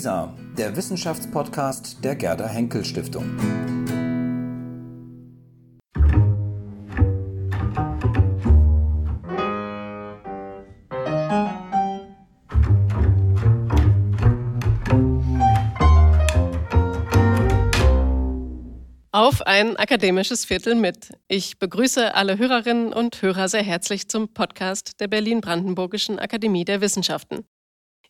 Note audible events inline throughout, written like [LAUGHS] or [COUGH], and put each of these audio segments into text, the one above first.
WISA, der Wissenschaftspodcast der Gerda Henkel Stiftung. Auf ein akademisches Viertel mit. Ich begrüße alle Hörerinnen und Hörer sehr herzlich zum Podcast der Berlin-Brandenburgischen Akademie der Wissenschaften.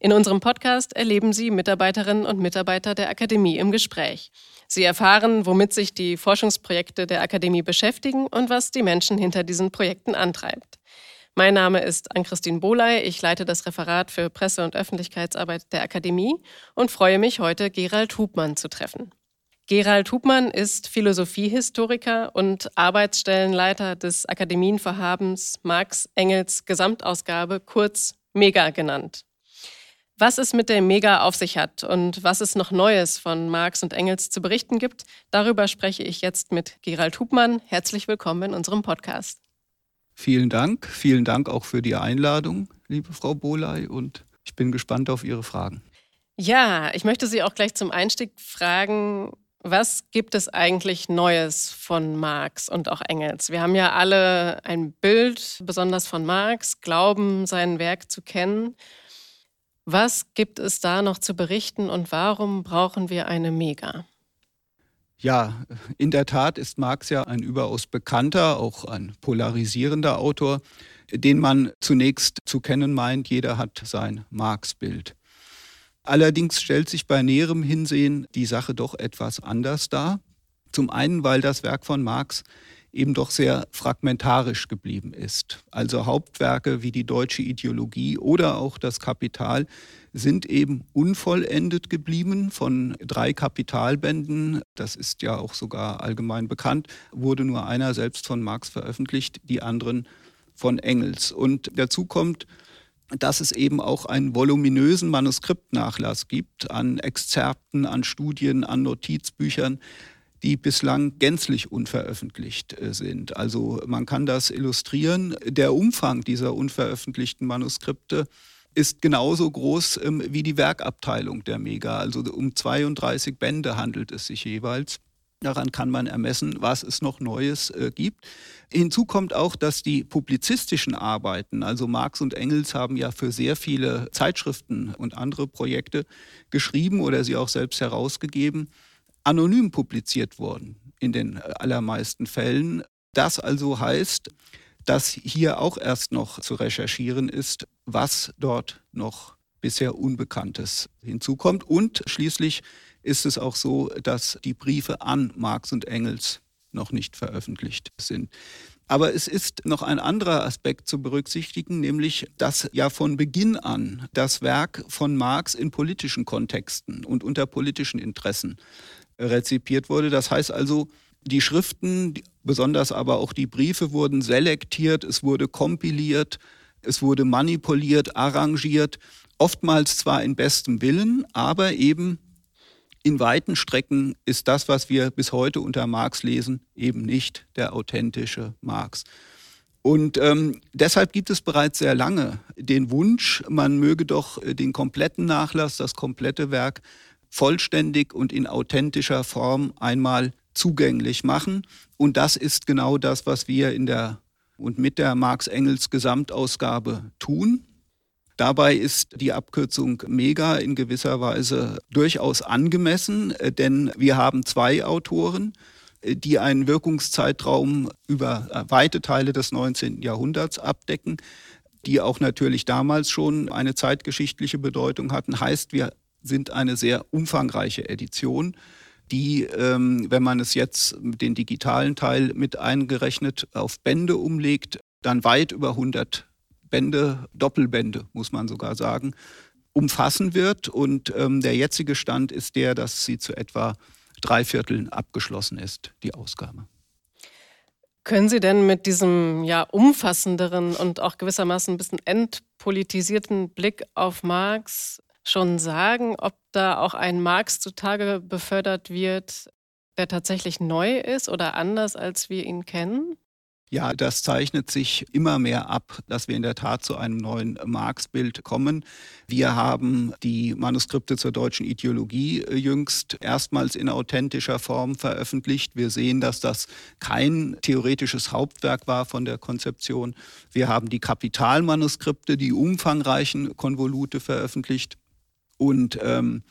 In unserem Podcast erleben Sie Mitarbeiterinnen und Mitarbeiter der Akademie im Gespräch. Sie erfahren, womit sich die Forschungsprojekte der Akademie beschäftigen und was die Menschen hinter diesen Projekten antreibt. Mein Name ist Ann-Christine Bohley. Ich leite das Referat für Presse- und Öffentlichkeitsarbeit der Akademie und freue mich, heute Gerald Hubmann zu treffen. Gerald Hubmann ist Philosophiehistoriker und Arbeitsstellenleiter des Akademienvorhabens Marx Engels Gesamtausgabe, kurz MEGA genannt. Was es mit der Mega auf sich hat und was es noch Neues von Marx und Engels zu berichten gibt, darüber spreche ich jetzt mit Gerald Hubmann. Herzlich willkommen in unserem Podcast. Vielen Dank. Vielen Dank auch für die Einladung, liebe Frau Boley, und ich bin gespannt auf Ihre Fragen. Ja, ich möchte Sie auch gleich zum Einstieg fragen, was gibt es eigentlich Neues von Marx und auch Engels? Wir haben ja alle ein Bild, besonders von Marx, glauben, sein Werk zu kennen. Was gibt es da noch zu berichten und warum brauchen wir eine Mega? Ja, in der Tat ist Marx ja ein überaus bekannter, auch ein polarisierender Autor, den man zunächst zu kennen meint. Jeder hat sein Marx-Bild. Allerdings stellt sich bei näherem Hinsehen die Sache doch etwas anders dar. Zum einen, weil das Werk von Marx eben doch sehr fragmentarisch geblieben ist. Also Hauptwerke wie die deutsche Ideologie oder auch das Kapital sind eben unvollendet geblieben. Von drei Kapitalbänden, das ist ja auch sogar allgemein bekannt, wurde nur einer selbst von Marx veröffentlicht, die anderen von Engels. Und dazu kommt, dass es eben auch einen voluminösen Manuskriptnachlass gibt an Exzerpten, an Studien, an Notizbüchern, die bislang gänzlich unveröffentlicht äh, sind. Also man kann das illustrieren. Der Umfang dieser unveröffentlichten Manuskripte ist genauso groß ähm, wie die Werkabteilung der Mega. Also um 32 Bände handelt es sich jeweils. Daran kann man ermessen, was es noch Neues äh, gibt. Hinzu kommt auch, dass die publizistischen Arbeiten, also Marx und Engels haben ja für sehr viele Zeitschriften und andere Projekte geschrieben oder sie auch selbst herausgegeben, anonym publiziert wurden in den äh, allermeisten Fällen. Das also heißt, dass hier auch erst noch zu recherchieren ist, was dort noch bisher Unbekanntes hinzukommt. Und schließlich ist es auch so, dass die Briefe an Marx und Engels noch nicht veröffentlicht sind. Aber es ist noch ein anderer Aspekt zu berücksichtigen, nämlich dass ja von Beginn an das Werk von Marx in politischen Kontexten und unter politischen Interessen rezipiert wurde. Das heißt also, die Schriften, besonders aber auch die Briefe wurden selektiert, es wurde kompiliert, es wurde manipuliert, arrangiert, oftmals zwar in bestem Willen, aber eben in weiten Strecken ist das, was wir bis heute unter Marx lesen, eben nicht der authentische Marx. Und ähm, deshalb gibt es bereits sehr lange den Wunsch, man möge doch äh, den kompletten Nachlass, das komplette Werk vollständig und in authentischer Form einmal zugänglich machen. Und das ist genau das, was wir in der und mit der Marx-Engels Gesamtausgabe tun. Dabei ist die Abkürzung Mega in gewisser Weise durchaus angemessen, äh, denn wir haben zwei Autoren, äh, die einen Wirkungszeitraum über weite Teile des 19. Jahrhunderts abdecken, die auch natürlich damals schon eine zeitgeschichtliche Bedeutung hatten. Heißt, wir sind eine sehr umfangreiche Edition, die, ähm, wenn man es jetzt den digitalen Teil mit eingerechnet auf Bände umlegt, dann weit über 100 Bände, Doppelbände, muss man sogar sagen, umfassen wird. Und ähm, der jetzige Stand ist der, dass sie zu etwa drei Vierteln abgeschlossen ist, die Ausgabe. Können Sie denn mit diesem ja umfassenderen und auch gewissermaßen ein bisschen entpolitisierten Blick auf Marx schon sagen, ob da auch ein Marx zutage befördert wird, der tatsächlich neu ist oder anders, als wir ihn kennen? Ja, das zeichnet sich immer mehr ab, dass wir in der Tat zu einem neuen Marx-Bild kommen. Wir haben die Manuskripte zur deutschen Ideologie äh, jüngst erstmals in authentischer Form veröffentlicht. Wir sehen, dass das kein theoretisches Hauptwerk war von der Konzeption. Wir haben die Kapitalmanuskripte, die umfangreichen Konvolute veröffentlicht und ähm,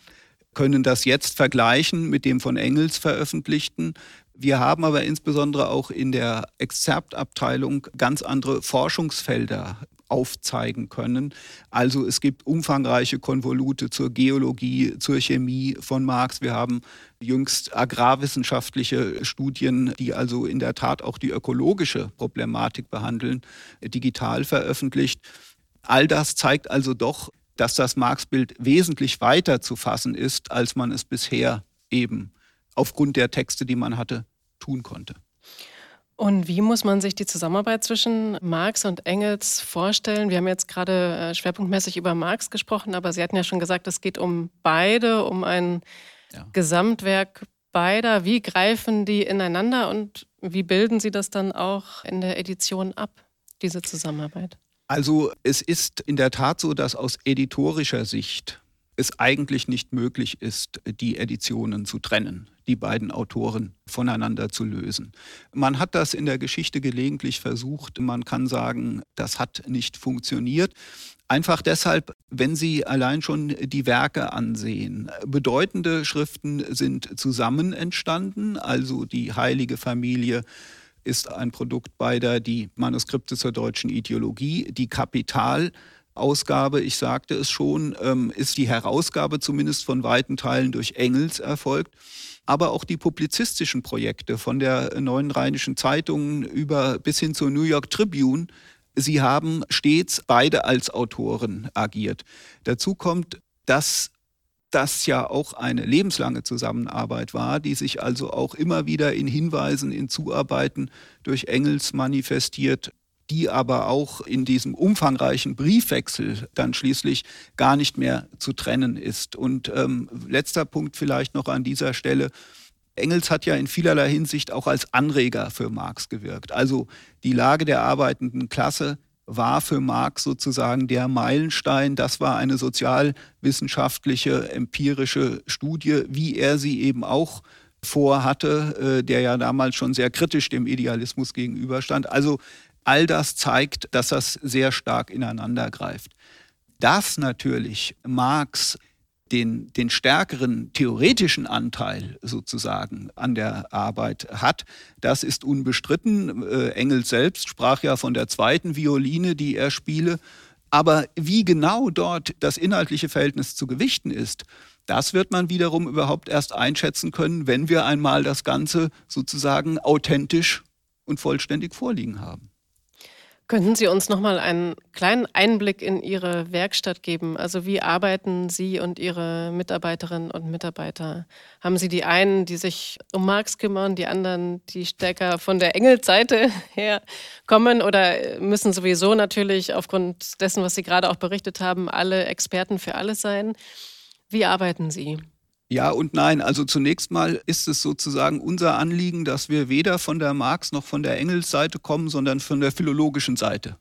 können das jetzt vergleichen mit dem von Engels veröffentlichten. Wir haben aber insbesondere auch in der Exzerptabteilung ganz andere Forschungsfelder aufzeigen können. Also es gibt umfangreiche Konvolute zur Geologie, zur Chemie von Marx. Wir haben jüngst agrarwissenschaftliche Studien, die also in der Tat auch die ökologische Problematik behandeln, digital veröffentlicht. All das zeigt also doch, dass das Marx-Bild wesentlich weiter zu fassen ist, als man es bisher eben aufgrund der Texte, die man hatte, tun konnte. Und wie muss man sich die Zusammenarbeit zwischen Marx und Engels vorstellen? Wir haben jetzt gerade äh, schwerpunktmäßig über Marx gesprochen, aber Sie hatten ja schon gesagt, es geht um beide, um ein ja. Gesamtwerk beider. Wie greifen die ineinander und wie bilden Sie das dann auch in der Edition ab, diese Zusammenarbeit? Also es ist in der Tat so, dass aus editorischer Sicht es eigentlich nicht möglich ist, die Editionen zu trennen, die beiden Autoren voneinander zu lösen. Man hat das in der Geschichte gelegentlich versucht. Man kann sagen, das hat nicht funktioniert. Einfach deshalb, wenn Sie allein schon die Werke ansehen. Bedeutende Schriften sind zusammen entstanden, also die heilige Familie ist ein Produkt beider, die Manuskripte zur deutschen Ideologie, die Kapital Ausgabe, ich sagte es schon, ähm, ist die Herausgabe zumindest von weiten Teilen durch Engels erfolgt. Aber auch die publizistischen Projekte von der Neuen Rheinischen Zeitung über bis hin zur New York Tribune, sie haben stets beide als Autoren agiert. Dazu kommt, dass das ja auch eine lebenslange Zusammenarbeit war, die sich also auch immer wieder in Hinweisen, in Zuarbeiten durch Engels manifestiert die aber auch in diesem umfangreichen Briefwechsel dann schließlich gar nicht mehr zu trennen ist. Und ähm, letzter Punkt vielleicht noch an dieser Stelle. Engels hat ja in vielerlei Hinsicht auch als Anreger für Marx gewirkt. Also die Lage der arbeitenden Klasse war für Marx sozusagen der Meilenstein. Das war eine sozialwissenschaftliche, empirische Studie, wie er sie eben auch vorhatte, äh, der ja damals schon sehr kritisch dem Idealismus gegenüberstand. Also All das zeigt, dass das sehr stark ineinander greift. Dass natürlich Marx den, den stärkeren theoretischen Anteil sozusagen an der Arbeit hat, das ist unbestritten. Äh, Engels selbst sprach ja von der zweiten Violine, die er spiele. Aber wie genau dort das inhaltliche Verhältnis zu Gewichten ist, das wird man wiederum überhaupt erst einschätzen können, wenn wir einmal das Ganze sozusagen authentisch und vollständig vorliegen haben. Könnten Sie uns noch mal einen kleinen Einblick in Ihre Werkstatt geben? Also wie arbeiten Sie und Ihre Mitarbeiterinnen und Mitarbeiter? Haben Sie die einen, die sich um Marx kümmern, die anderen, die stärker von der Engelseite [LAUGHS] her kommen oder müssen sowieso natürlich aufgrund dessen, was Sie gerade auch berichtet haben, alle Experten für alles sein? Wie arbeiten Sie? Ja und nein. Also zunächst mal ist es sozusagen unser Anliegen, dass wir weder von der Marx noch von der Engels-Seite kommen, sondern von der philologischen Seite.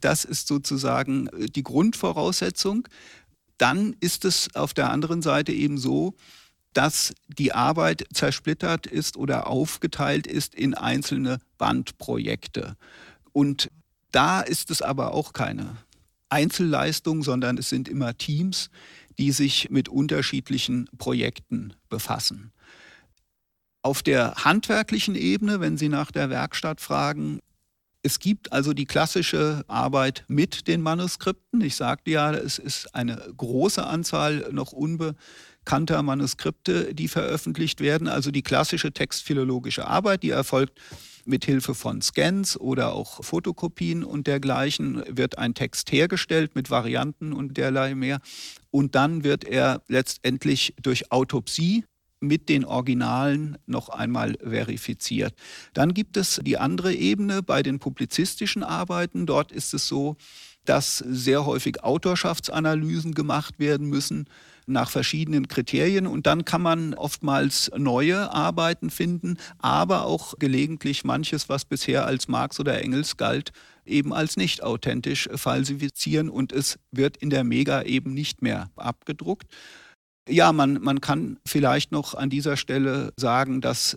Das ist sozusagen äh, die Grundvoraussetzung. Dann ist es auf der anderen Seite eben so, dass die Arbeit zersplittert ist oder aufgeteilt ist in einzelne Bandprojekte. Und da ist es aber auch keine Einzelleistung, sondern es sind immer Teams, die sich mit unterschiedlichen Projekten befassen. Auf der handwerklichen Ebene, wenn Sie nach der Werkstatt fragen, es gibt also die klassische Arbeit mit den Manuskripten. Ich sagte ja, es ist eine große Anzahl noch unbekannter Manuskripte, die veröffentlicht werden. Also die klassische textphilologische Arbeit, die erfolgt mit Hilfe von Scans oder auch Fotokopien und dergleichen wird ein Text hergestellt mit Varianten und derlei mehr. Und dann wird er letztendlich durch Autopsie mit den Originalen noch einmal verifiziert. Dann gibt es die andere Ebene bei den publizistischen Arbeiten. Dort ist es so, dass sehr häufig Autorschaftsanalysen gemacht werden müssen nach verschiedenen Kriterien und dann kann man oftmals neue Arbeiten finden, aber auch gelegentlich manches, was bisher als Marx oder Engels galt, eben als nicht authentisch falsifizieren und es wird in der Mega eben nicht mehr abgedruckt. Ja, man, man kann vielleicht noch an dieser Stelle sagen, dass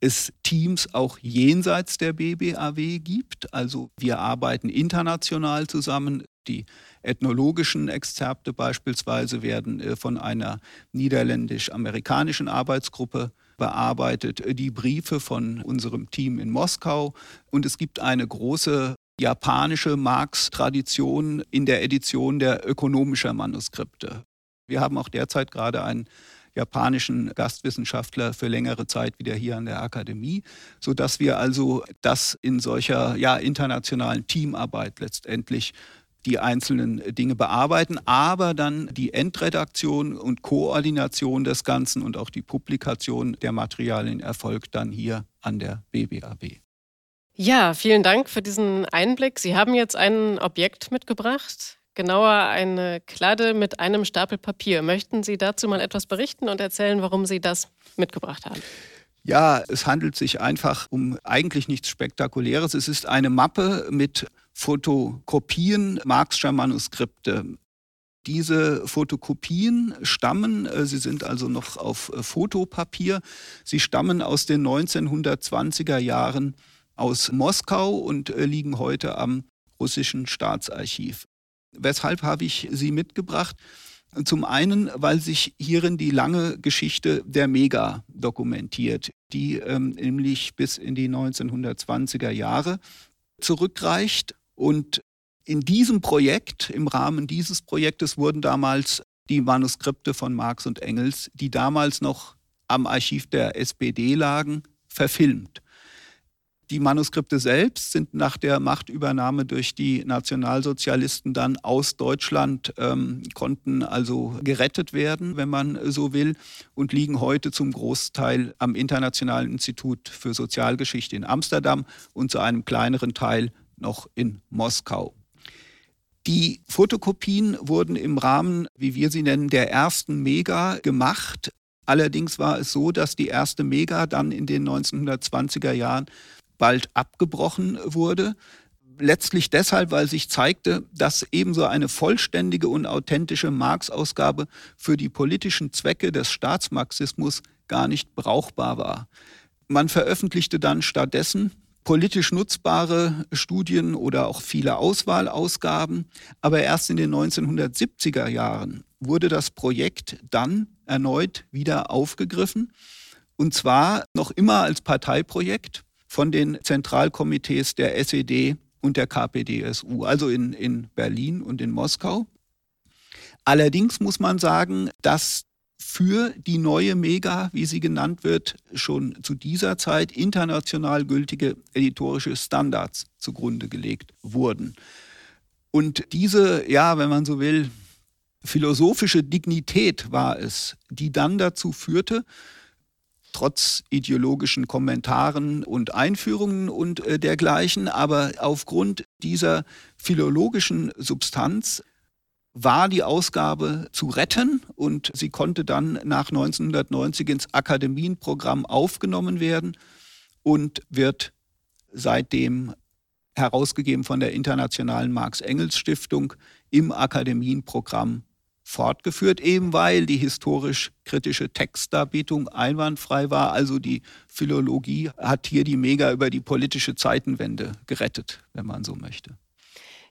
es Teams auch jenseits der BBAW gibt. Also wir arbeiten international zusammen. Die ethnologischen Exzerpte beispielsweise werden äh, von einer niederländisch-amerikanischen Arbeitsgruppe bearbeitet, die Briefe von unserem Team in Moskau. Und es gibt eine große japanische Marx-Tradition in der Edition der ökonomischer Manuskripte. Wir haben auch derzeit gerade einen japanischen Gastwissenschaftler für längere Zeit wieder hier an der Akademie, sodass wir also das in solcher ja, internationalen Teamarbeit letztendlich die einzelnen Dinge bearbeiten, aber dann die Endredaktion und Koordination des Ganzen und auch die Publikation der Materialien erfolgt dann hier an der BBAB. Ja, vielen Dank für diesen Einblick. Sie haben jetzt ein Objekt mitgebracht genauer eine Kladde mit einem Stapel Papier. Möchten Sie dazu mal etwas berichten und erzählen, warum Sie das mitgebracht haben? Ja, es handelt sich einfach um eigentlich nichts Spektakuläres. Es ist eine Mappe mit Fotokopien Marxscher Manuskripte. Diese Fotokopien stammen, äh, sie sind also noch auf äh, Fotopapier, sie stammen aus den 1920er Jahren aus Moskau und äh, liegen heute am russischen Staatsarchiv. Weshalb habe ich sie mitgebracht? Zum einen, weil sich hierin die lange Geschichte der Mega dokumentiert, die ähm, nämlich bis in die 1920er Jahre zurückreicht. Und in diesem Projekt, im Rahmen dieses Projektes, wurden damals die Manuskripte von Marx und Engels, die damals noch am Archiv der SPD lagen, verfilmt. Die Manuskripte selbst sind nach der Machtübernahme durch die Nationalsozialisten dann aus Deutschland, ähm, konnten also gerettet werden, wenn man so will, und liegen heute zum Großteil am Internationalen Institut für Sozialgeschichte in Amsterdam und zu einem kleineren Teil noch in Moskau. Die Fotokopien wurden im Rahmen, wie wir sie nennen, der ersten Mega gemacht. Allerdings war es so, dass die erste Mega dann in den 1920er Jahren bald abgebrochen wurde. Letztlich deshalb, weil sich zeigte, dass ebenso eine vollständige und authentische Marx-Ausgabe für die politischen Zwecke des Staatsmarxismus gar nicht brauchbar war. Man veröffentlichte dann stattdessen politisch nutzbare Studien oder auch viele Auswahlausgaben. Aber erst in den 1970er Jahren wurde das Projekt dann erneut wieder aufgegriffen. Und zwar noch immer als Parteiprojekt von den Zentralkomitees der SED und der KPDSU, also in, in Berlin und in Moskau. Allerdings muss man sagen, dass für die neue Mega, wie sie genannt wird, schon zu dieser Zeit international gültige editorische Standards zugrunde gelegt wurden. Und diese, ja, wenn man so will, philosophische Dignität war es, die dann dazu führte, trotz ideologischen Kommentaren und Einführungen und äh, dergleichen. Aber aufgrund dieser philologischen Substanz war die Ausgabe zu retten und sie konnte dann nach 1990 ins Akademienprogramm aufgenommen werden und wird seitdem herausgegeben von der Internationalen Marx-Engels-Stiftung im Akademienprogramm fortgeführt, eben weil die historisch-kritische Textdarbietung einwandfrei war. Also die Philologie hat hier die Mega über die politische Zeitenwende gerettet, wenn man so möchte.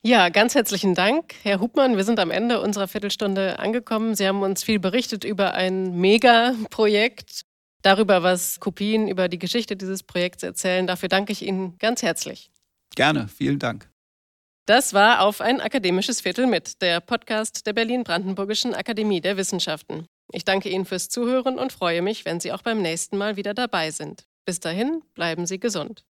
Ja, ganz herzlichen Dank, Herr Hubmann. Wir sind am Ende unserer Viertelstunde angekommen. Sie haben uns viel berichtet über ein Mega-Projekt, darüber, was Kopien über die Geschichte dieses Projekts erzählen. Dafür danke ich Ihnen ganz herzlich. Gerne, vielen Dank. Das war auf ein akademisches Viertel mit, der Podcast der Berlin-Brandenburgischen Akademie der Wissenschaften. Ich danke Ihnen fürs Zuhören und freue mich, wenn Sie auch beim nächsten Mal wieder dabei sind. Bis dahin, bleiben Sie gesund.